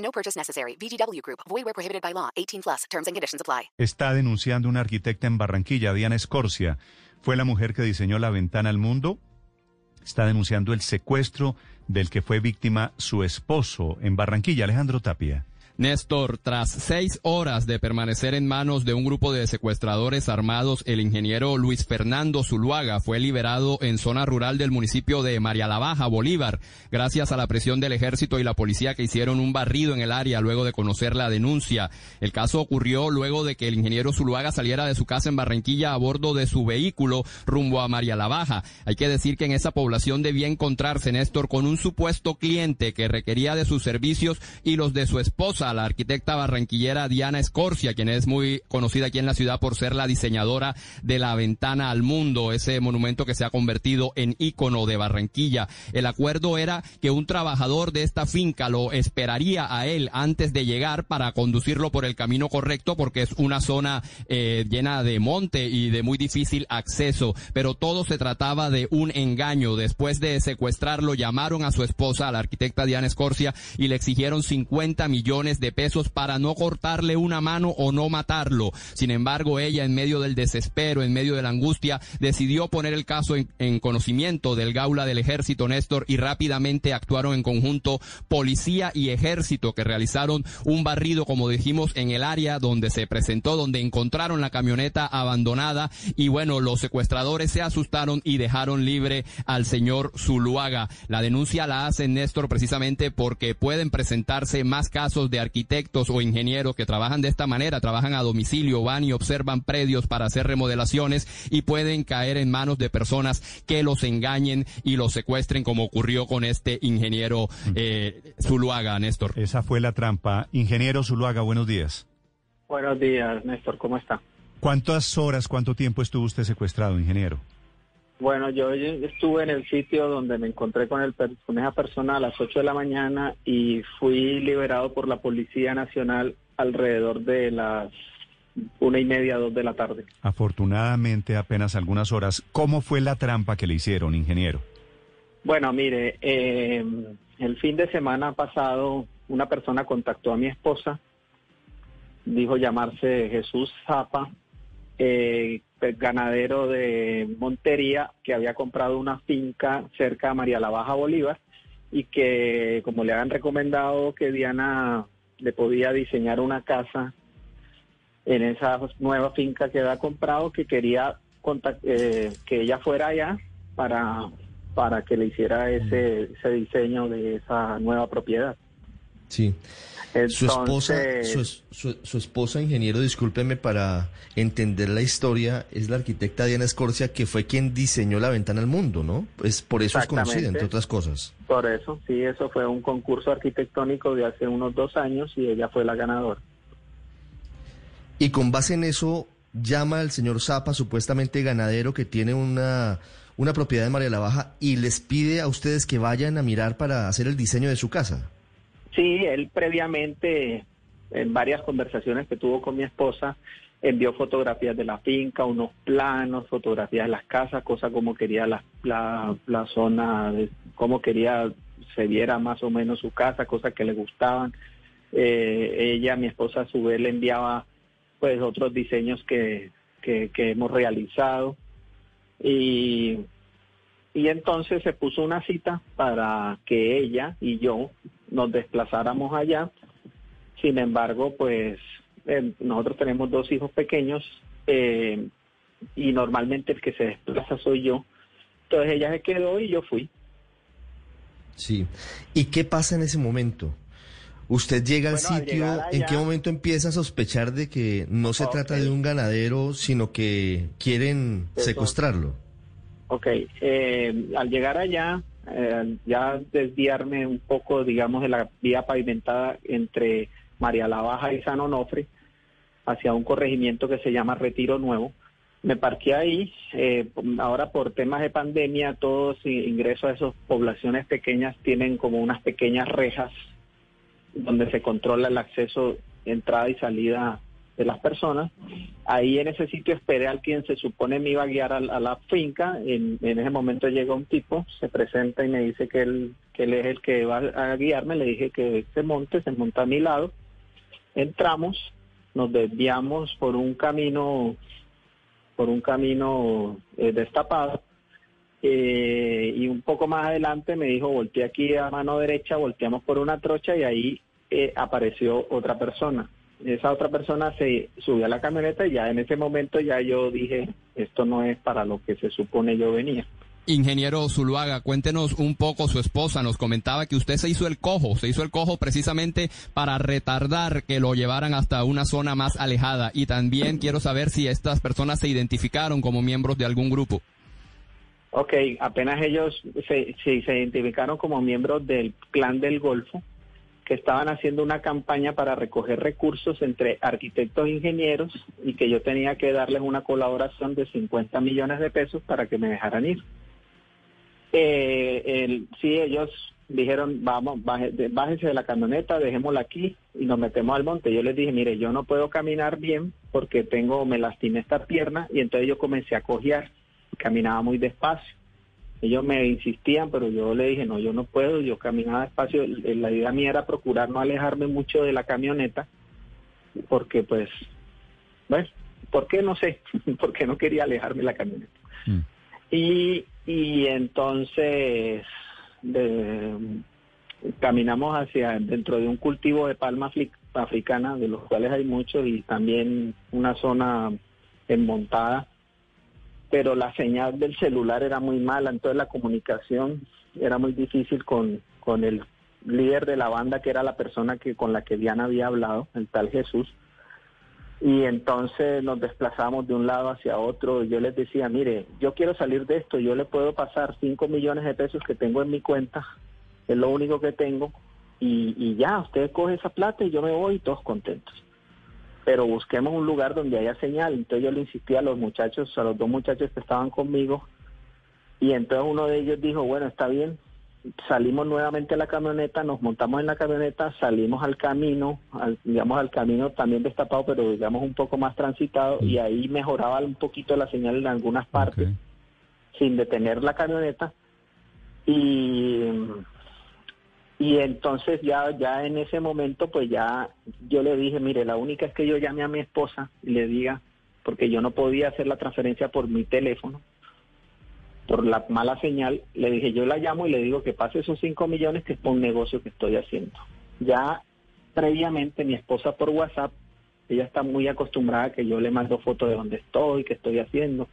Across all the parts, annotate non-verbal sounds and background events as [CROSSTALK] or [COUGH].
No purchase necessary. VGW Group. Void where prohibited by law. 18 plus. Terms and conditions apply. Está denunciando una arquitecta en Barranquilla, Diana Escorcia. Fue la mujer que diseñó la ventana al mundo. Está denunciando el secuestro del que fue víctima su esposo en Barranquilla, Alejandro Tapia. Néstor, tras seis horas de permanecer en manos de un grupo de secuestradores armados, el ingeniero Luis Fernando Zuluaga fue liberado en zona rural del municipio de María la Baja, Bolívar, gracias a la presión del ejército y la policía que hicieron un barrido en el área luego de conocer la denuncia. El caso ocurrió luego de que el ingeniero Zuluaga saliera de su casa en Barranquilla a bordo de su vehículo rumbo a María la Baja. Hay que decir que en esa población debía encontrarse Néstor con un supuesto cliente que requería de sus servicios y los de su esposa la arquitecta barranquillera Diana Escorcia, quien es muy conocida aquí en la ciudad por ser la diseñadora de la ventana al mundo, ese monumento que se ha convertido en ícono de Barranquilla. El acuerdo era que un trabajador de esta finca lo esperaría a él antes de llegar para conducirlo por el camino correcto, porque es una zona eh, llena de monte y de muy difícil acceso. Pero todo se trataba de un engaño. Después de secuestrarlo, llamaron a su esposa, a la arquitecta Diana Escorcia, y le exigieron 50 millones de pesos para no cortarle una mano o no matarlo. Sin embargo, ella en medio del desespero, en medio de la angustia, decidió poner el caso en, en conocimiento del gaula del ejército Néstor y rápidamente actuaron en conjunto policía y ejército que realizaron un barrido, como dijimos, en el área donde se presentó, donde encontraron la camioneta abandonada y bueno, los secuestradores se asustaron y dejaron libre al señor Zuluaga. La denuncia la hace Néstor precisamente porque pueden presentarse más casos de arquitectos o ingenieros que trabajan de esta manera, trabajan a domicilio, van y observan predios para hacer remodelaciones y pueden caer en manos de personas que los engañen y los secuestren como ocurrió con este ingeniero eh, Zuluaga, Néstor. Esa fue la trampa. Ingeniero Zuluaga, buenos días. Buenos días, Néstor, ¿cómo está? ¿Cuántas horas, cuánto tiempo estuvo usted secuestrado, ingeniero? Bueno, yo estuve en el sitio donde me encontré con, el, con esa persona a las 8 de la mañana y fui liberado por la Policía Nacional alrededor de las una y media, dos de la tarde. Afortunadamente, apenas algunas horas. ¿Cómo fue la trampa que le hicieron, ingeniero? Bueno, mire, eh, el fin de semana pasado una persona contactó a mi esposa, dijo llamarse Jesús Zapa, eh, ganadero de Montería, que había comprado una finca cerca de María la Baja Bolívar y que como le habían recomendado que Diana le podía diseñar una casa en esa nueva finca que había comprado, que quería eh, que ella fuera allá para, para que le hiciera ese, ese diseño de esa nueva propiedad. Sí. Entonces, su esposa, su, su, su, esposa, ingeniero, discúlpeme para entender la historia, es la arquitecta Diana Escorcia, que fue quien diseñó la ventana al mundo, ¿no? Pues por eso es conocida, entre otras cosas. Por eso, sí, eso fue un concurso arquitectónico de hace unos dos años y ella fue la ganadora. Y con base en eso, llama al señor Zapa, supuestamente ganadero, que tiene una, una propiedad de María la Baja, y les pide a ustedes que vayan a mirar para hacer el diseño de su casa. Sí, él previamente, en varias conversaciones que tuvo con mi esposa, envió fotografías de la finca, unos planos, fotografías de las casas, cosas como quería la, la, la zona, cómo quería se viera más o menos su casa, cosas que le gustaban. Eh, ella, mi esposa, a su vez le enviaba pues otros diseños que, que, que hemos realizado. Y y entonces se puso una cita para que ella y yo nos desplazáramos allá. Sin embargo, pues eh, nosotros tenemos dos hijos pequeños eh, y normalmente el que se desplaza soy yo. Entonces ella se quedó y yo fui. Sí. ¿Y qué pasa en ese momento? Usted llega Bueno, al al sitio, ¿en qué momento empieza a sospechar de que no se trata de un ganadero, sino que quieren Eso. secuestrarlo? Ok, eh, al llegar allá, eh, ya desviarme un poco, digamos, de la vía pavimentada entre María la Baja y San Onofre hacia un corregimiento que se llama Retiro Nuevo. Me parqué ahí, eh, ahora por temas de pandemia, todos ingresos a esas poblaciones pequeñas tienen como unas pequeñas rejas donde se controla el acceso, entrada y salida de las personas. Ahí en ese sitio esperé al quien se supone me iba a guiar a, la finca. En, ese momento llega un tipo, se presenta y me dice que él, que él es el que va a guiarme. Le dije que se monte, se monta a mi lado. Entramos, nos desviamos por un camino, por un camino eh, destapado. Eh, y un poco más adelante me dijo, volteé aquí a mano derecha, volteamos por una trocha y ahí eh, apareció otra persona esa otra persona se subió a la camioneta y ya en ese momento ya yo dije, esto no es para lo que se supone yo venía. Ingeniero Zuluaga, cuéntenos un poco, su esposa nos comentaba que usted se hizo el cojo, se hizo el cojo precisamente para retardar que lo llevaran hasta una zona más alejada y también quiero saber si estas personas se identificaron como miembros de algún grupo. Ok, apenas ellos se, se identificaron como miembros del clan del Golfo, que estaban haciendo una campaña para recoger recursos entre arquitectos e ingenieros y que yo tenía que darles una colaboración de 50 millones de pesos para que me dejaran ir. Eh, sí, ellos dijeron, vamos, bájense de la camioneta, dejémosla aquí y nos metemos al monte. Yo les dije, mire, yo no puedo caminar bien porque tengo, me lastimé esta pierna y entonces yo comencé a cojear, caminaba muy despacio. Ellos me insistían, pero yo le dije, no, yo no puedo, yo caminaba despacio. La idea mía era procurar no alejarme mucho de la camioneta, porque pues, bueno, ¿por qué? No sé, [LAUGHS] porque no quería alejarme de la camioneta. Mm. Y, y entonces caminamos hacia dentro de un cultivo de palma africana, de los cuales hay muchos, y también una zona enmontada pero la señal del celular era muy mala, entonces la comunicación era muy difícil con, con el líder de la banda, que era la persona que con la que Diana había hablado, el tal Jesús. Y entonces nos desplazamos de un lado hacia otro. Yo les decía, mire, yo quiero salir de esto, yo le puedo pasar 5 millones de pesos que tengo en mi cuenta, es lo único que tengo, y, y ya, usted coge esa plata y yo me voy todos contentos pero busquemos un lugar donde haya señal. Entonces yo le insistí a los muchachos, a los dos muchachos que estaban conmigo, y entonces uno de ellos dijo, bueno, está bien, salimos nuevamente a la camioneta, nos montamos en la camioneta, salimos al camino, digamos al camino también destapado, pero digamos un poco más transitado, y ahí mejoraba un poquito la señal en algunas partes, sin detener la camioneta. Y y entonces ya, ya en ese momento, pues ya yo le dije, mire, la única es que yo llame a mi esposa y le diga, porque yo no podía hacer la transferencia por mi teléfono, por la mala señal, le dije, yo la llamo y le digo que pase esos 5 millones que es por un negocio que estoy haciendo. Ya previamente mi esposa por WhatsApp, ella está muy acostumbrada a que yo le mando fotos de dónde estoy, qué estoy haciendo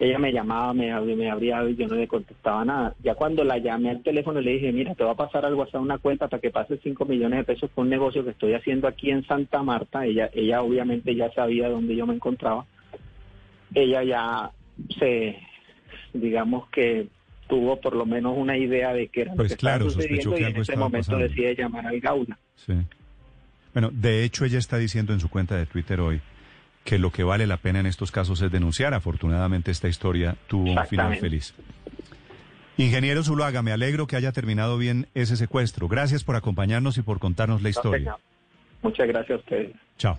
ella me llamaba, me, me abría y yo no le contestaba nada. Ya cuando la llamé al teléfono le dije, mira, te va a pasar algo hasta una cuenta para que pase 5 millones de pesos por un negocio que estoy haciendo aquí en Santa Marta. Ella, ella obviamente ya sabía dónde yo me encontraba. Ella ya se, digamos que tuvo por lo menos una idea de qué era lo pues que claro, estaba sucediendo y en ese momento decide llamar al Gaula. Sí. Bueno, de hecho ella está diciendo en su cuenta de Twitter hoy que lo que vale la pena en estos casos es denunciar. Afortunadamente esta historia tuvo un final feliz. Ingeniero Zuluaga, me alegro que haya terminado bien ese secuestro. Gracias por acompañarnos y por contarnos la historia. Muchas gracias a ustedes. Chao.